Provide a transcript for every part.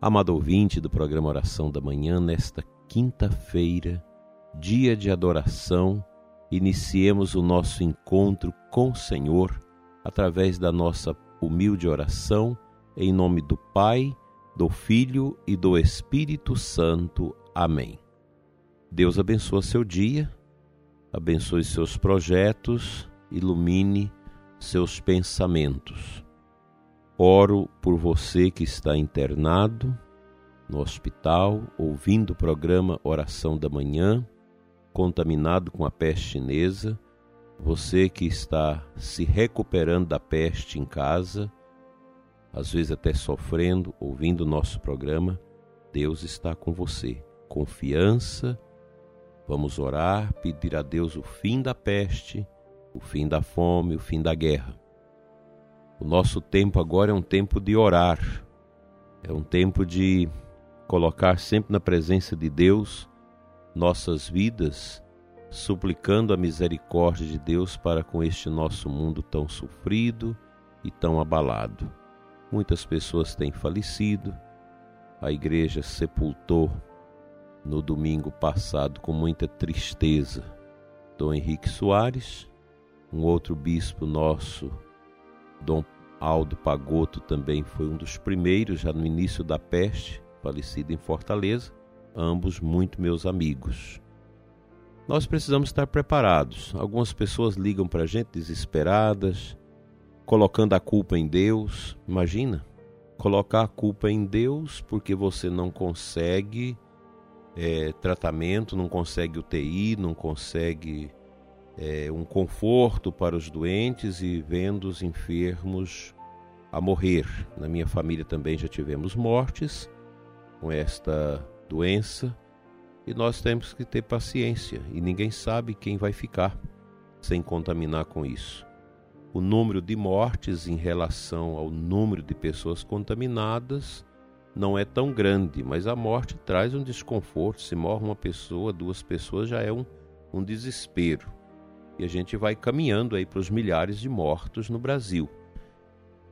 Amado ouvinte do programa Oração da Manhã, nesta quinta-feira, dia de adoração, iniciemos o nosso encontro com o Senhor através da nossa humilde oração, em nome do Pai, do Filho e do Espírito Santo. Amém. Deus abençoe seu dia, abençoe seus projetos, ilumine seus pensamentos. Oro por você que está internado no hospital, ouvindo o programa Oração da Manhã, contaminado com a peste chinesa, você que está se recuperando da peste em casa, às vezes até sofrendo, ouvindo o nosso programa, Deus está com você. Confiança, vamos orar, pedir a Deus o fim da peste, o fim da fome, o fim da guerra. O nosso tempo agora é um tempo de orar, é um tempo de colocar sempre na presença de Deus nossas vidas, suplicando a misericórdia de Deus para com este nosso mundo tão sofrido e tão abalado. Muitas pessoas têm falecido, a igreja sepultou no domingo passado com muita tristeza. Dom Henrique Soares, um outro bispo nosso Dom Aldo Pagoto também foi um dos primeiros, já no início da peste, falecido em Fortaleza, ambos muito meus amigos. Nós precisamos estar preparados. Algumas pessoas ligam para a gente desesperadas, colocando a culpa em Deus. Imagina, colocar a culpa em Deus porque você não consegue é, tratamento, não consegue UTI, não consegue é, um conforto para os doentes e vendo os enfermos a morrer. Na minha família também já tivemos mortes com esta doença e nós temos que ter paciência e ninguém sabe quem vai ficar sem contaminar com isso. O número de mortes em relação ao número de pessoas contaminadas não é tão grande, mas a morte traz um desconforto. Se morre uma pessoa, duas pessoas, já é um, um desespero e a gente vai caminhando aí para os milhares de mortos no Brasil.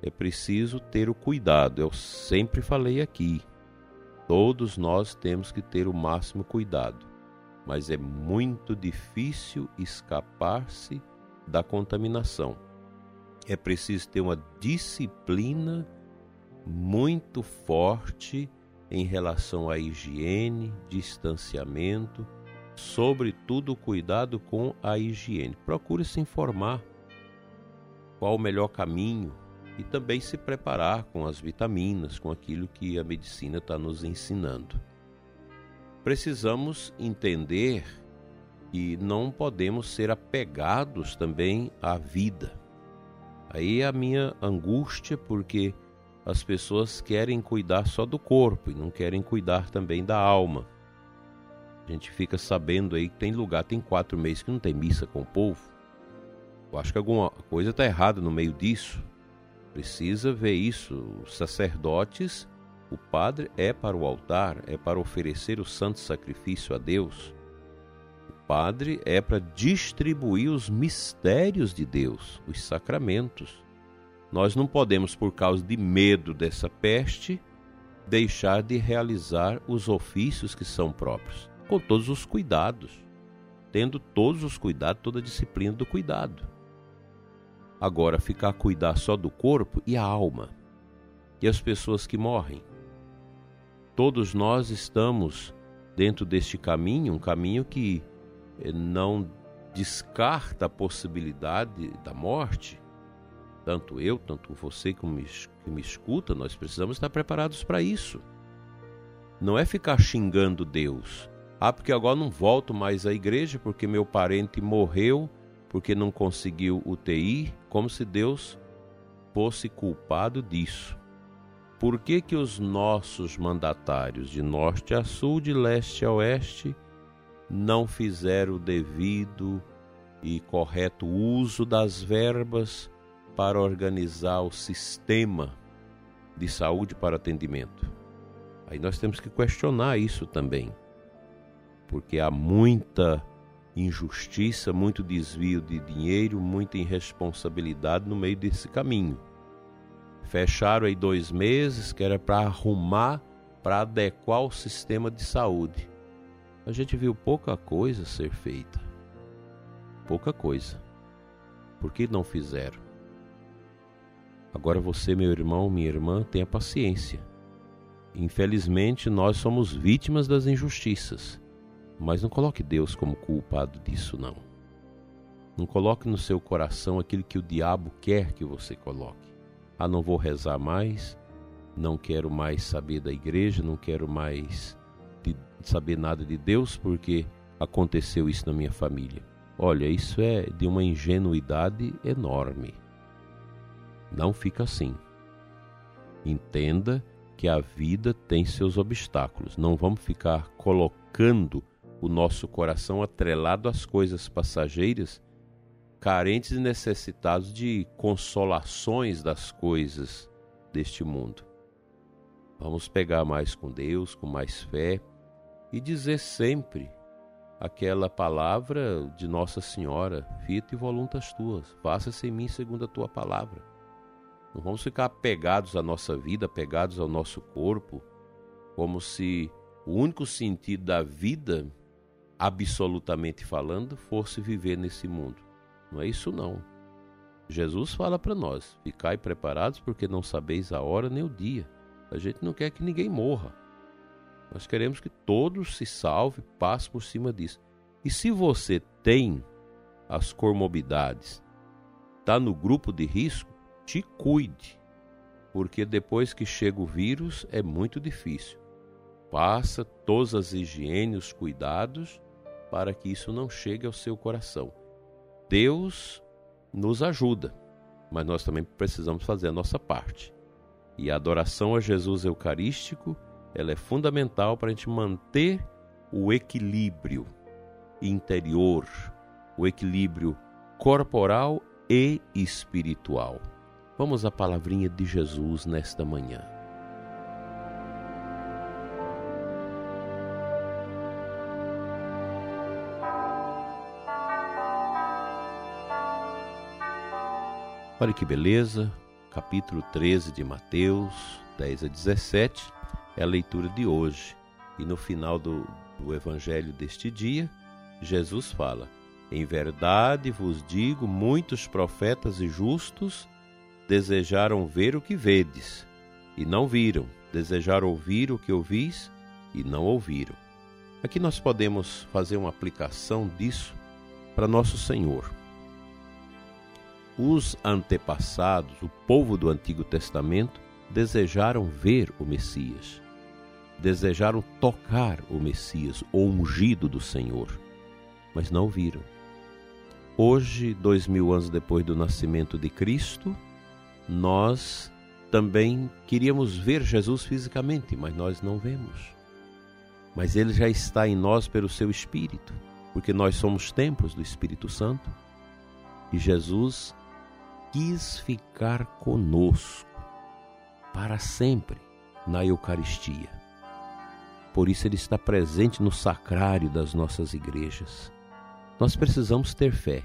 É preciso ter o cuidado, eu sempre falei aqui. Todos nós temos que ter o máximo cuidado, mas é muito difícil escapar-se da contaminação. É preciso ter uma disciplina muito forte em relação à higiene, distanciamento sobretudo cuidado com a higiene. Procure se informar qual o melhor caminho e também se preparar com as vitaminas, com aquilo que a medicina está nos ensinando. Precisamos entender que não podemos ser apegados também à vida. Aí é a minha angústia, porque as pessoas querem cuidar só do corpo e não querem cuidar também da alma. A gente fica sabendo aí que tem lugar, tem quatro meses que não tem missa com o povo. Eu acho que alguma coisa está errada no meio disso. Precisa ver isso. Os sacerdotes, o padre é para o altar, é para oferecer o santo sacrifício a Deus. O padre é para distribuir os mistérios de Deus, os sacramentos. Nós não podemos, por causa de medo dessa peste, deixar de realizar os ofícios que são próprios com todos os cuidados, tendo todos os cuidados, toda a disciplina do cuidado. Agora, ficar a cuidar só do corpo e a alma, e as pessoas que morrem. Todos nós estamos dentro deste caminho, um caminho que eh, não descarta a possibilidade da morte. Tanto eu, tanto você que me, que me escuta, nós precisamos estar preparados para isso. Não é ficar xingando Deus, ah, porque agora não volto mais à igreja porque meu parente morreu porque não conseguiu UTI, como se Deus fosse culpado disso. por que, que os nossos mandatários de norte a sul, de leste a oeste, não fizeram o devido e correto uso das verbas para organizar o sistema de saúde para atendimento? Aí nós temos que questionar isso também, porque há muita injustiça, muito desvio de dinheiro, muita irresponsabilidade no meio desse caminho. Fecharam aí dois meses que era para arrumar, para adequar o sistema de saúde. A gente viu pouca coisa ser feita. Pouca coisa. Por que não fizeram? Agora você, meu irmão, minha irmã, tenha paciência. Infelizmente, nós somos vítimas das injustiças. Mas não coloque Deus como culpado disso, não. Não coloque no seu coração aquilo que o diabo quer que você coloque. Ah, não vou rezar mais, não quero mais saber da igreja, não quero mais saber nada de Deus porque aconteceu isso na minha família. Olha, isso é de uma ingenuidade enorme. Não fica assim. Entenda que a vida tem seus obstáculos. Não vamos ficar colocando o nosso coração atrelado às coisas passageiras, carentes e necessitados de consolações das coisas deste mundo. Vamos pegar mais com Deus, com mais fé e dizer sempre aquela palavra de Nossa Senhora: Fiat voluntas tuas, faça-se em mim segundo a tua palavra. Não vamos ficar apegados à nossa vida, apegados ao nosso corpo, como se o único sentido da vida absolutamente falando, fosse viver nesse mundo. Não é isso não. Jesus fala para nós: ficai preparados porque não sabeis a hora nem o dia. A gente não quer que ninguém morra. Nós queremos que todos se salvem, passe por cima disso. E se você tem as comorbidades, está no grupo de risco, te cuide, porque depois que chega o vírus é muito difícil. Passa todas as higienes, os cuidados para que isso não chegue ao seu coração. Deus nos ajuda, mas nós também precisamos fazer a nossa parte. E a adoração a Jesus Eucarístico, ela é fundamental para a gente manter o equilíbrio interior, o equilíbrio corporal e espiritual. Vamos à palavrinha de Jesus nesta manhã. Olha que beleza, capítulo 13 de Mateus, 10 a 17, é a leitura de hoje. E no final do, do evangelho deste dia, Jesus fala: Em verdade vos digo, muitos profetas e justos desejaram ver o que vedes, e não viram, desejaram ouvir o que ouvis, e não ouviram. Aqui nós podemos fazer uma aplicação disso para nosso Senhor. Os antepassados, o povo do Antigo Testamento, desejaram ver o Messias, desejaram tocar o Messias, o ungido do Senhor, mas não viram. Hoje, dois mil anos depois do nascimento de Cristo, nós também queríamos ver Jesus fisicamente, mas nós não vemos. Mas ele já está em nós pelo seu Espírito, porque nós somos templos do Espírito Santo. E Jesus quis ficar conosco para sempre na Eucaristia. Por isso, Ele está presente no sacrário das nossas igrejas. Nós precisamos ter fé.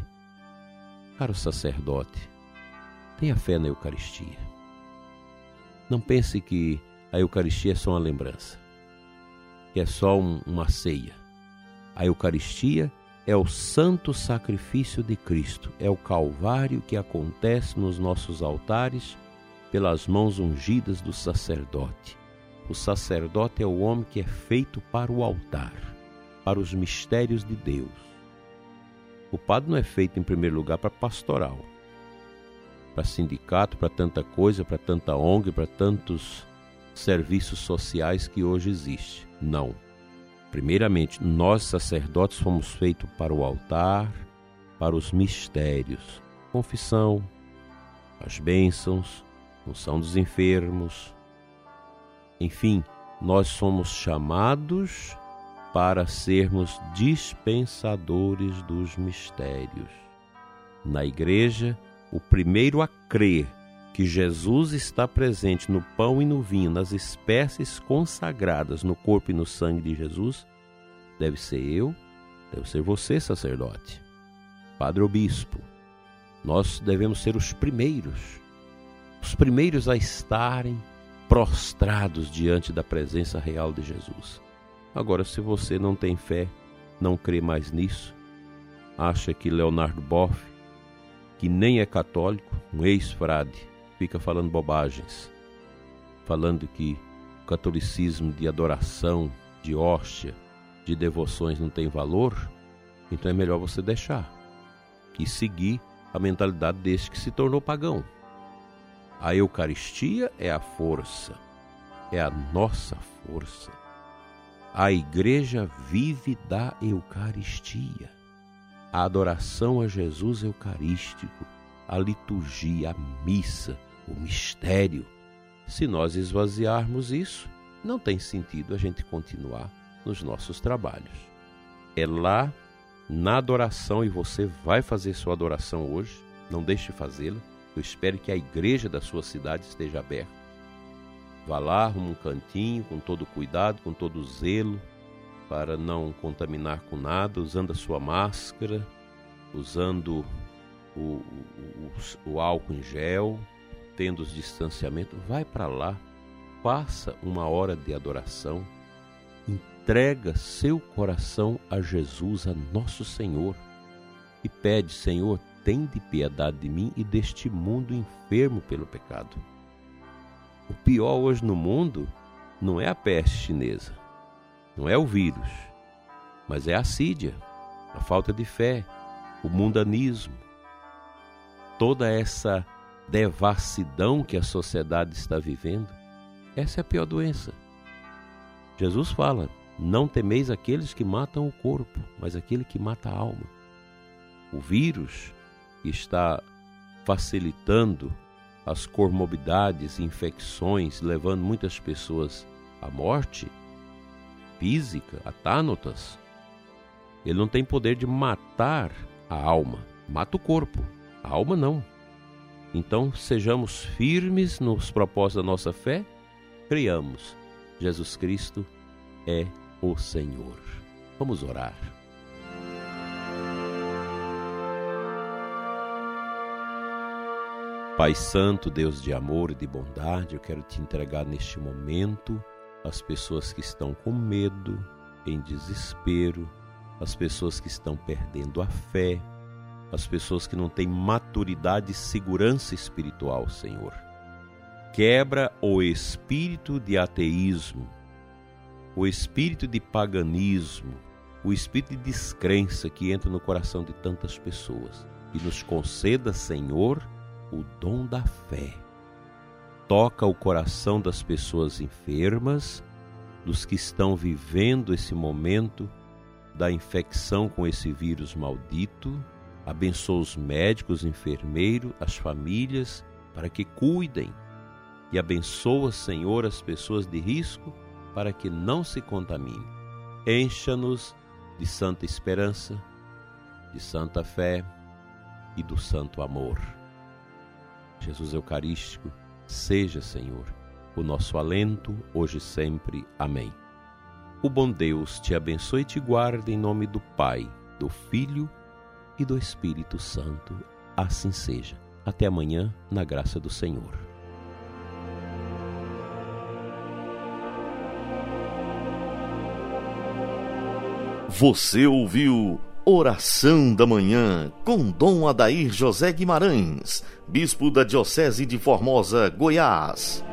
Caro sacerdote, tenha fé na Eucaristia. Não pense que a Eucaristia é só uma lembrança, que é só um, uma ceia. A Eucaristia é o santo sacrifício de Cristo, é o Calvário que acontece nos nossos altares pelas mãos ungidas do sacerdote. O sacerdote é o homem que é feito para o altar, para os mistérios de Deus. O padre não é feito em primeiro lugar para pastoral, para sindicato, para tanta coisa, para tanta ONG, para tantos serviços sociais que hoje existe. Não. Primeiramente, nós sacerdotes fomos feitos para o altar, para os mistérios, confissão, as bênçãos, unção dos enfermos, Enfim, nós somos chamados para sermos dispensadores dos mistérios. Na igreja, o primeiro a crer que Jesus está presente no pão e no vinho, nas espécies consagradas no corpo e no sangue de Jesus, deve ser eu, deve ser você, sacerdote, padre ou bispo. Nós devemos ser os primeiros, os primeiros a estarem prostrados diante da presença real de Jesus. Agora, se você não tem fé, não crê mais nisso, acha que Leonardo Boff, que nem é católico, um ex-frade, fica falando bobagens, falando que o catolicismo de adoração, de hóstia, de devoções não tem valor, então é melhor você deixar e seguir a mentalidade deste que se tornou pagão. A Eucaristia é a força, é a nossa força. A igreja vive da Eucaristia. A adoração a Jesus Eucarístico, a liturgia, a missa, o mistério. Se nós esvaziarmos isso, não tem sentido a gente continuar nos nossos trabalhos. É lá na adoração e você vai fazer sua adoração hoje, não deixe de fazê-la eu espero que a igreja da sua cidade esteja aberta. Vá lá, arruma um cantinho, com todo cuidado, com todo zelo, para não contaminar com nada, usando a sua máscara, usando o, o, o, o álcool em gel, tendo os distanciamentos. Vai para lá, faça uma hora de adoração, entrega seu coração a Jesus, a nosso Senhor, e pede, Senhor, tende piedade de mim e deste mundo enfermo pelo pecado. O pior hoje no mundo não é a peste chinesa, não é o vírus, mas é a assídia, a falta de fé, o mundanismo, toda essa devassidão que a sociedade está vivendo. Essa é a pior doença. Jesus fala: Não temeis aqueles que matam o corpo, mas aquele que mata a alma. O vírus está facilitando as comorbidades, infecções, levando muitas pessoas à morte física, a tánotas, ele não tem poder de matar a alma, mata o corpo, a alma não. Então, sejamos firmes nos propósitos da nossa fé, criamos. Jesus Cristo é o Senhor. Vamos orar. Pai Santo, Deus de amor e de bondade, eu quero te entregar neste momento as pessoas que estão com medo, em desespero, as pessoas que estão perdendo a fé, as pessoas que não têm maturidade e segurança espiritual, Senhor. Quebra o espírito de ateísmo, o espírito de paganismo, o espírito de descrença que entra no coração de tantas pessoas e nos conceda, Senhor, o dom da fé. Toca o coração das pessoas enfermas, dos que estão vivendo esse momento da infecção com esse vírus maldito. Abençoa os médicos, enfermeiros, as famílias, para que cuidem. E abençoa, Senhor, as pessoas de risco, para que não se contamine. Encha-nos de santa esperança, de santa fé e do santo amor. Jesus Eucarístico, seja, Senhor, o nosso alento, hoje e sempre. Amém. O bom Deus te abençoe e te guarde em nome do Pai, do Filho e do Espírito Santo. Assim seja. Até amanhã, na graça do Senhor. Você ouviu Oração da Manhã com Dom Adair José Guimarães, Bispo da Diocese de Formosa, Goiás.